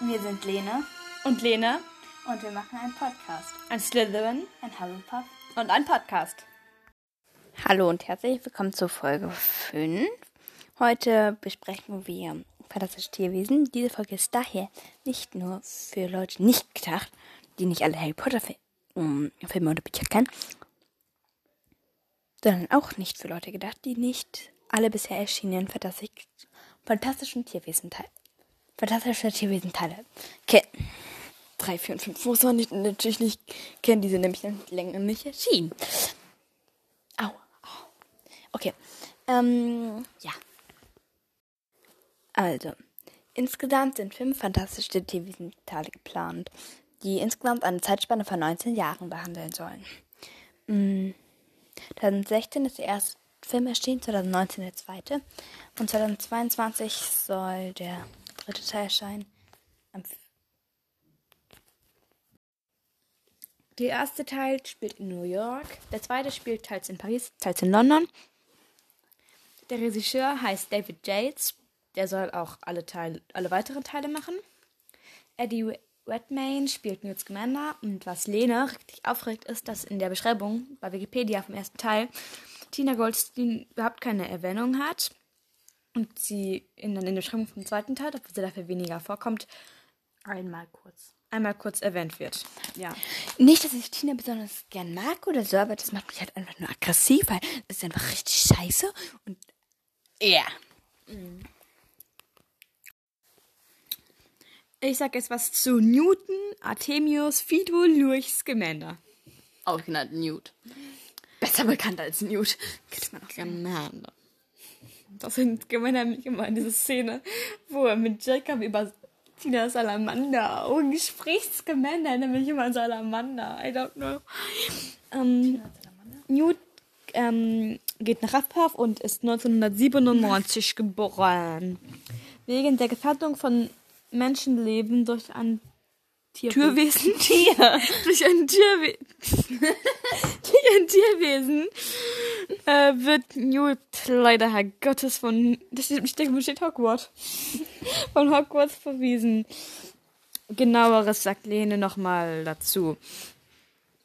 Wir sind Lene und Lena, und wir machen einen Podcast. ein Slytherin Ein Hufflepuff. und ein Podcast. Hallo und herzlich willkommen zur Folge 5. Heute besprechen wir fantastische Tierwesen. Diese Folge ist daher nicht nur für Leute nicht gedacht, die nicht alle Harry Potter um, Filme oder Bücher kennen, sondern auch nicht für Leute gedacht, die nicht alle bisher erschienenen fantastisch, fantastischen Tierwesen-Teile fantastische Tierwesen-Teile kennen. 3, 4 und 5 muss man nicht, natürlich nicht kennen, die sind nämlich länger nicht erschienen. Au. Okay. Ähm, ja. Also, insgesamt sind fünf fantastische Tierwesen-Teile geplant, die insgesamt eine Zeitspanne von 19 Jahren behandeln sollen. Mm, 2016 ist der erste Film erschienen, 2019 der zweite und 2022 soll der dritte Teil erscheinen. Der erste Teil spielt in New York, der zweite spielt teils in Paris, teils in London. Der Regisseur heißt David Yates, der soll auch alle, Teile, alle weiteren Teile machen. Eddie Redmayne spielt Newt Scamander und was Lena richtig aufregt, ist, dass in der Beschreibung bei Wikipedia vom ersten Teil Tina Goldstein überhaupt keine Erwähnung hat und sie in, dann in der Beschreibung vom zweiten Teil, obwohl sie dafür weniger vorkommt, Einmal kurz. einmal kurz erwähnt wird. Ja. Nicht, dass ich Tina besonders gern mag oder so, aber das macht mich halt einfach nur aggressiv, weil das ist einfach richtig scheiße und ja. Ich sag jetzt was zu Newton, Artemius, Fido, Lurch, Scamander. Auch genannt Newt. Besser bekannt als Newt. Kennt man auch Scamander. Das sind mich immer in diese Szene, wo er mit Jacob über Tina Salamander und spricht Scamander, nämlich immer Salamander. I don't know. Ähm, Newt ähm, geht nach Hufflepuff und ist 1997 geboren. Wegen der Gefährdung von Menschenleben durch ein Tierwesen. Tier. durch ein Tierwesen. durch ein Tierwesen äh, wird Newt leider Herr Gottes von. Das steht, ich denke, steht Hogwarts? von Hogwarts verwiesen. Genaueres sagt Lene nochmal dazu.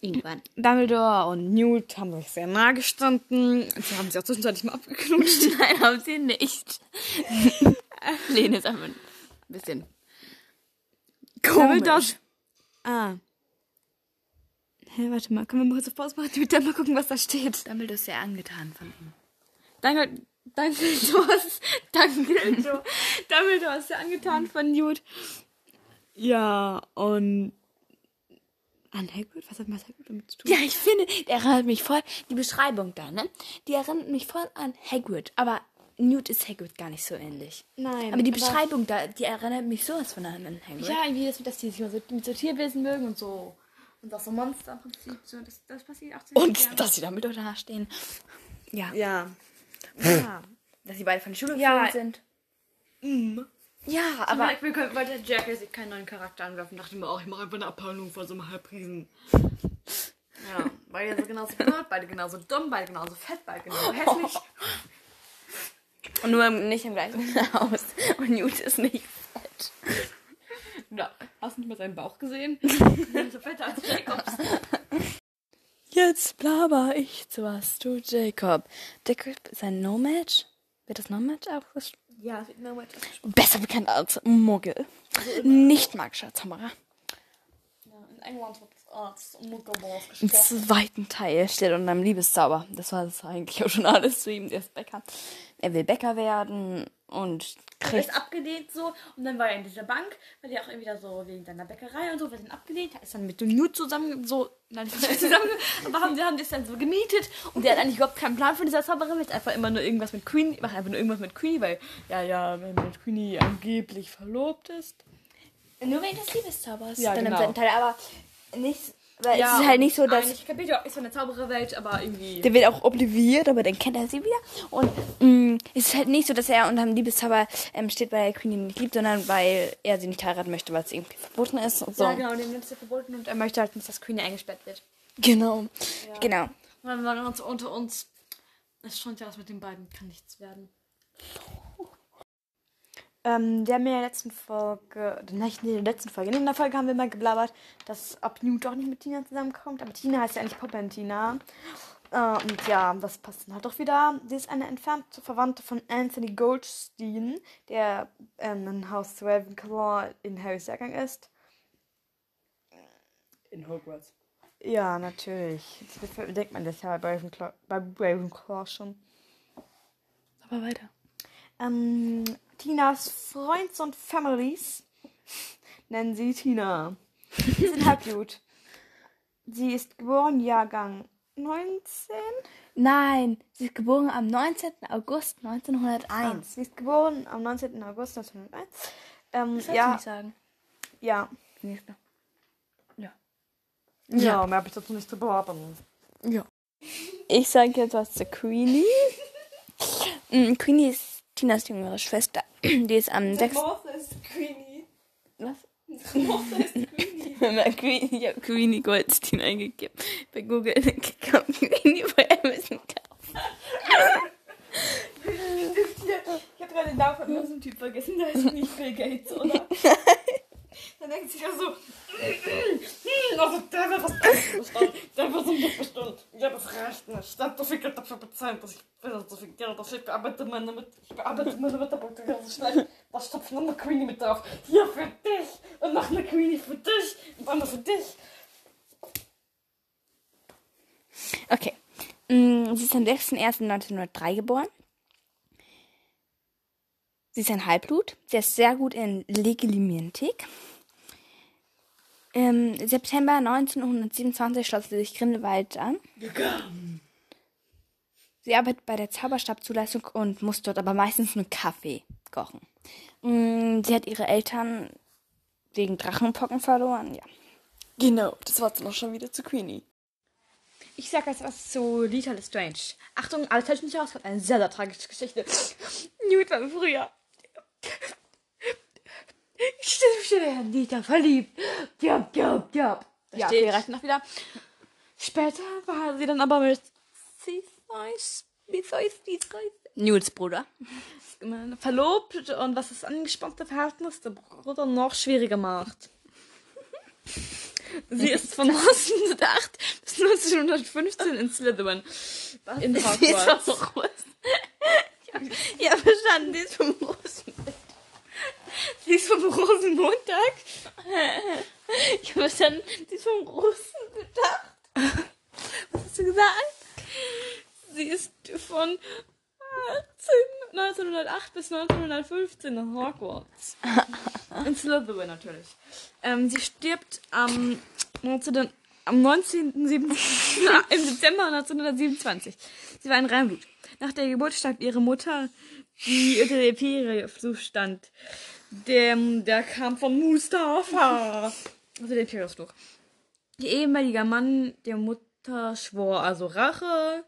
Irgendwann. Dumbledore und Newt haben sich sehr nah gestanden. Sie haben sich auch zwischenzeitlich mal abgeknutscht. Nein, haben sie nicht. Lene ist einfach ein bisschen Dumbledore. komisch. Ah. Hä, warte mal. Können wir mal kurz auf Pause machen, damit wir mal gucken, was da steht. Dumbledore ist sehr angetan von ihm. Danke, Dumbledore ist, Dumbledore, Dumbledore ist sehr angetan von Newt. Ja, und an Hagrid? Was hat Hagrid damit zu tun? Ja, ich finde, der erinnert mich voll, die Beschreibung da, ne? Die erinnert mich voll an Hagrid. Aber Newt ist Hagrid gar nicht so ähnlich. Nein. Aber die Beschreibung da, die erinnert mich sowas von an an Hagrid. Ja, irgendwie, das, dass die sich immer so, mit so Tierwesen mögen und so. Und auch so Monster im Prinzip. So, das, das passiert auch ziemlich Und gern. dass sie damit da stehen. Ja. Ja. Ja. Dass sie beide von der Schule Ja. geflogen sind. Ja, Aber aber ich will, wollte Jack sich keinen neuen Charakter anwerfen. Dachte mir auch, ich mache einfach eine Abhandlung von so einem Halbriesen. Ja, beide sind genauso blöd, beide genauso dumm, beide genauso fett, beide genauso hässlich. und nur im- nicht im gleichen Haus. Und Newt ist nicht fett. Ja, hast du nicht mal seinen Bauch gesehen? So fetter als Jacobs. Jetzt blabber ich zu was du Jacob. Jacob ist ein No-Match. Wird das No-Match ausgesprochen? Ja, das wird no much. Besser bekannt als Muggel. Nicht magischer Zauberer. Ja, in England wird Arzt und Muggelballs Im zweiten Teil steht unter einem Liebeszauber. Das war das eigentlich auch schon alles zu ihm. Der ist Bäcker. Er will Bäcker werden und kriegt. ist abgelehnt so und dann war er in dieser Bank, weil er auch irgendwie da so wegen seiner Bäckerei und so, wird dann abgelehnt, er ist dann mit dem Newt zusammen so, nein, nicht zusammen, aber haben, haben das dann so gemietet und der hat eigentlich überhaupt keinen Plan von dieser Zauberin, jetzt einfach immer nur irgendwas mit Queenie, macht einfach nur irgendwas mit Queenie, weil, ja, ja, wenn mit Queenie angeblich verlobt ist. Nur wegen des Liebeszaubers. Ja, dann im genau. zweiten Teil. Aber nicht. Weil es ist halt nicht so, dass. Eigentlich Kapitel ist von der Zaubererwelt, aber irgendwie. Der wird auch obliviert, aber dann kennt er sie wieder. Und mh, es ist halt nicht so, dass er unter dem Liebeszauber ähm, steht, weil er Queenie nicht liebt, sondern weil er sie nicht heiraten möchte, weil es irgendwie verboten ist und so. Ja, genau, dem ist ja verboten und er möchte halt nicht, dass Queenie eingesperrt wird. Genau. Genau. Und dann waren wir uns unter uns. Es schon ja aus mit den beiden kann nichts werden. Ähm, wir haben ja in der letzten Folge, nicht in der letzten Folge, in der Folge haben wir mal geblabbert, dass ob Newt doch nicht mit Tina zusammenkommt. Aber Tina heißt ja eigentlich Tina. Äh, und ja, das passt dann halt doch wieder. Sie ist eine entfernte Verwandte von Anthony Goldstein, der ähm, in Haus Ravenclaw in Harrys Jahrgang ist. In Hogwarts. Ja, natürlich. Das denkt man das ja bei Ravenclaw, bei Ravenclaw schon. Aber weiter. Ähm, Tinas Freunds und Families nennen sie Tina. Sie sind Halbblut. Sie ist geboren Jahrgang 19. Nein, sie ist geboren am 19. August 1901. Ah, sie ist geboren am 19. August 1901. Ähm, das ja. nicht sagen. Ja. Nächster. Ja. Ja, ja. mehr habe ich dazu nicht zu behaupten. Ja. Ich sage jetzt was zu Queenie. Mm, Queenie ist Tinas jüngere Schwester. Die ist am 6. Martha ist Queenie. Was? Martha ist Queenie. Queenie. Ich habe Queenie Goldstein eingegeben. Bei Google kam Queenie bei Amazon kaufen. ich habe gerade den Namen von diesem Typ vergessen. Der ist nicht Bill Gates, oder? Dann denkt sich ja so, also der wird was bestimmt. Der so nicht dafür bezahlt, dass ich so viel Geld dafür. Bearbeite meine, mit, ich bearbeite meine Mitarbeiter ganz schnell. Da stopft noch eine Queenie mit drauf. Hier für dich und noch eine Queenie für dich und eine für dich. Okay. Mm, sie ist am 6.1.1903 geboren. Sie ist ein Halbblut. Sie ist sehr gut in Legilimentik. Im September 1927 schloss sie sich Grindelwald an. Sie arbeitet bei der Zauberstabzulassung und muss dort aber meistens nur Kaffee kochen. Mm, sie hat ihre Eltern wegen Drachenpocken verloren, ja. Genau, das war dann auch schon wieder zu Queenie. Ich sag jetzt was zu Lita Lestrange. Achtung, alles fällt nicht aus, hat eine sehr, sehr tragische Geschichte. Newt war früher ich stehe in Dieter verliebt. Job, job, job. Ja, okay, reicht noch wieder. Später war sie dann aber mit Newts Bruder. Verlobt und was das angespannte Verhältnis der Bruder noch schwieriger macht. Sie ist von 1908 bis 1915 in Slytherin. Was? In Hogwarts. Ja, verstanden, die ist vom Rosenmontag. Die ist vom Rosenmontag. Ich habe verstanden, die ist vom Rosenmontag. Was hast du gesagt? Sie ist von 18, 1908 bis 1915 in Hogwarts. In Slytherin natürlich. Ähm, sie stirbt am, 19, am 19. 7, im Dezember 1927. Sie war ein Reinblut. Nach der Geburt starb ihre Mutter, die unter der Imperiumszustand. Der, der kam von Mustafa. Also der Imperiumsfluch. Ihr ehemaliger Mann der Mutter schwor also Rache.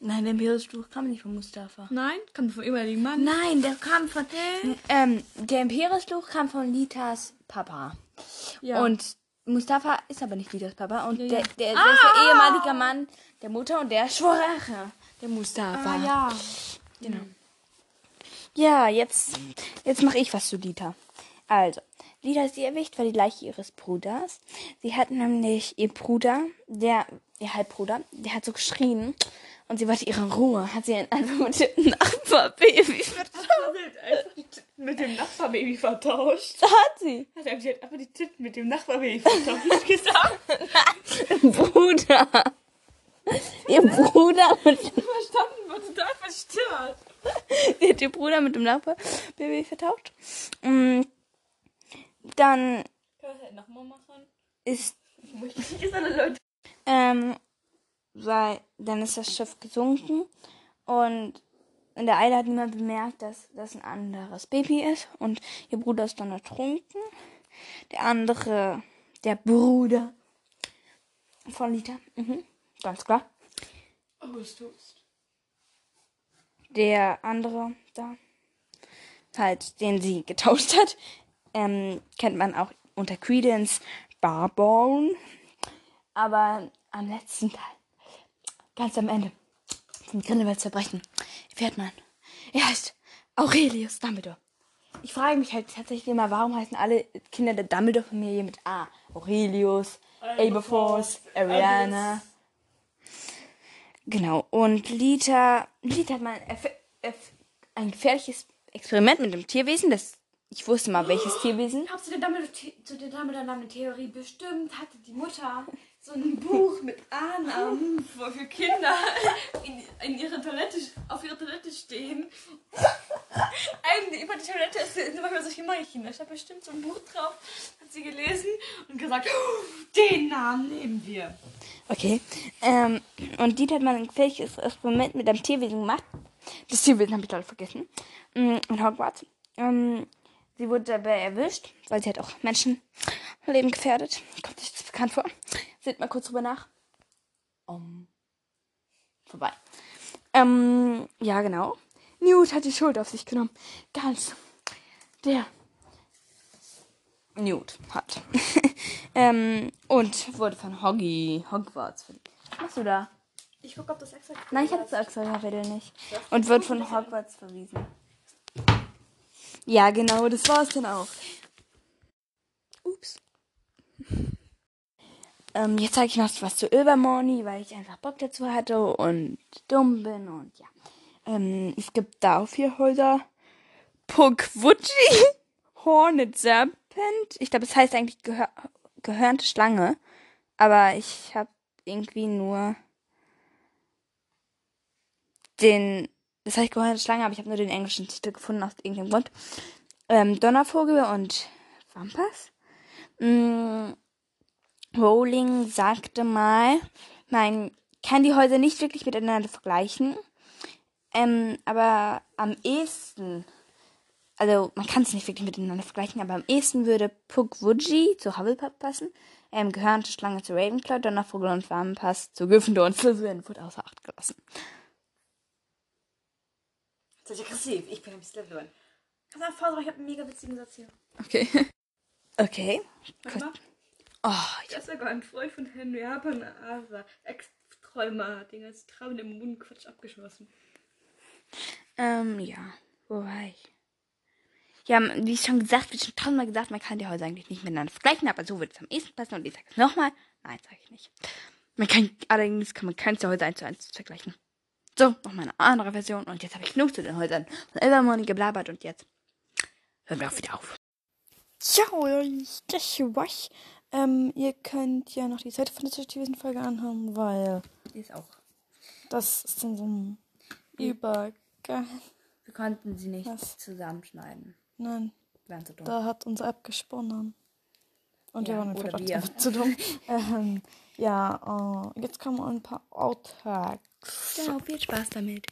Nein, der Imperiumsfluch kam nicht von Mustafa. Nein, kam von ehemaligen Mann. Nein, der kam von. Ähm, der Imperiumsfluch kam von Litas Papa. Ja. Und Mustafa ist aber nicht Litas Papa. Und ja, der, der, der ah! ist der ehemalige Mann der Mutter und der schwor Rache. Der Mustafa. Ah, ja. Genau. Ja, jetzt, jetzt mache ich was zu Dieter. Also, Dieter ist erwischt war die Leiche ihres Bruders. Sie hat nämlich ihr Bruder, der, ihr Halbbruder, der hat so geschrien und sie wollte ihre Ruhe. Hat sie einfach mit dem Nachbarbaby vertauscht. mit dem Nachbarbaby vertauscht. Hat sie. Hat sie hat einfach die Titten mit dem Nachbarbaby vertauscht gesagt. Bruder. Ihr Bruder mit. Verstanden, war total verstört. Sie hat ihr Bruder mit dem Nachbarbaby vertauscht. Mm, dann. Kann halt nochmal machen? Ist. Ähm, weil dann ist das Schiff gesunken und in der Eile hat niemand bemerkt, dass das ein anderes Baby ist und ihr Bruder ist dann ertrunken. Der andere, der Bruder von Lita. Mhm. Ganz klar. Der andere da, halt, den sie getauscht hat, ähm, kennt man auch unter Credence Barbone. Aber am letzten Teil, ganz am Ende, von Grindelwalds Verbrechen, erfährt man, er heißt Aurelius Dumbledore. ich frage mich halt tatsächlich immer, warum heißen alle Kinder der Dumbledore-Familie mit A? Aurelius, Aberforth, Ariana. Genau. Und Lita, Lita hat mal ein, ein gefährliches Experiment mit dem Tierwesen. Das, ich wusste mal, welches Tierwesen. Glaubst du, der Dumbledore, zu der Dumbledore-Theorie bestimmt hatte die Mutter so ein Buch mit A-Namen für Kinder in, in ihrer Toilette, auf ihrer Toilette stehen. Eigentlich über die Toilette ist sind manchmal solche Mäulchen. Da steht bestimmt so ein Buch drauf, hat sie gelesen und gesagt, "Oh, den Namen nehmen wir. Okay. Ähm, und Lita hat mal ein gefährliches Experiment mit einem Tierwesen gemacht. Das Tierwesen habe ich leider vergessen. Mm, In Hogwarts. Ähm, sie wurde dabei erwischt, weil sie hat auch Menschenleben gefährdet. Kommt sich das bekannt vor? Seht mal kurz drüber nach. Um, vorbei. Ähm, ja, genau. Newt hat die Schuld auf sich genommen. Ganz. Der Newt hat. ähm, und wurde von Hoggy Hogwarts. Was machst du da? Ich gucke, ob das extra Nein, ich habe das extra wieder nicht. Und wird von Hogwarts verwiesen. Ja, genau, das war's dann auch. Ups. Ähm, jetzt zeige ich noch was zu Ilvermorny, weil ich einfach Bock dazu hatte und dumm bin und ja. Ähm, es gibt da vier Häuser. Pukwudgie, Hornet Serpent. Ich glaube, es heißt eigentlich gehör gehörnte Schlange. Aber ich habe irgendwie nur den, das heißt gehörnte Schlange, aber ich habe nur den englischen Titel gefunden aus irgendeinem Grund. Ähm, Donnervogel und Wampas. Mm, Rowling sagte mal, man kann die Häuser nicht wirklich miteinander vergleichen. Ähm, aber am ehesten, also man kann es nicht wirklich miteinander vergleichen, aber am ehesten würde Pukwudgie zu Hufflepuff passen, ähm, gehörnte Schlange zu Ravenclaw, Donnervogel und Wampas zu Gryffindor und Slytherin wurde außer Acht gelassen. Das ist aggressiv. Ich bin ein bisschen Slytherin. Kannst du mal machen? Ich habe einen mega witzigen Satz hier. Okay. Okay. Warte mal. Oh, Das ist sogar ein Freund von Henry Haberner, Ex-Träumer, den als Traum im Mund Quatsch abgeschossen. Ähm, ja. Wo war ich? Ja, wie schon gesagt, wie schon tausendmal gesagt, man kann die Häuser eigentlich nicht miteinander vergleichen, aber so würde es am ehesten passen und ich sage es nochmal. Nein, sage ich nicht. Man kann, allerdings kann man keins der Häuser eins zu eins vergleichen. So, noch mal eine andere Version und jetzt habe ich genug zu den Häusern von Ilvermorny geblabert und jetzt hören wir auch wieder auf. Ciao, das war's. Ähm, ihr könnt ja noch die zweite fantastische Folge anhören, weil Die ist auch. das ist dann so ein Übergang. Wir konnten sie nicht Was? zusammenschneiden. Nein, Waren zu dumm. da hat unsere App gesponnen. Und Ja, wir waren oder einfach wir. zu- dumm. ähm, ja, äh, jetzt kommen ein paar Outtakes. Genau, viel Spaß damit.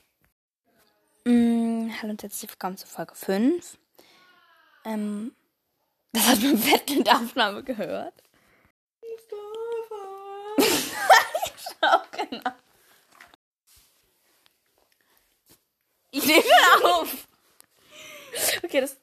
Mm, hallo und herzlich willkommen zu Folge 5. Ähm, das hat man fett in der Aufnahme gehört. Auch genau. Ich nehme auf. Okay, das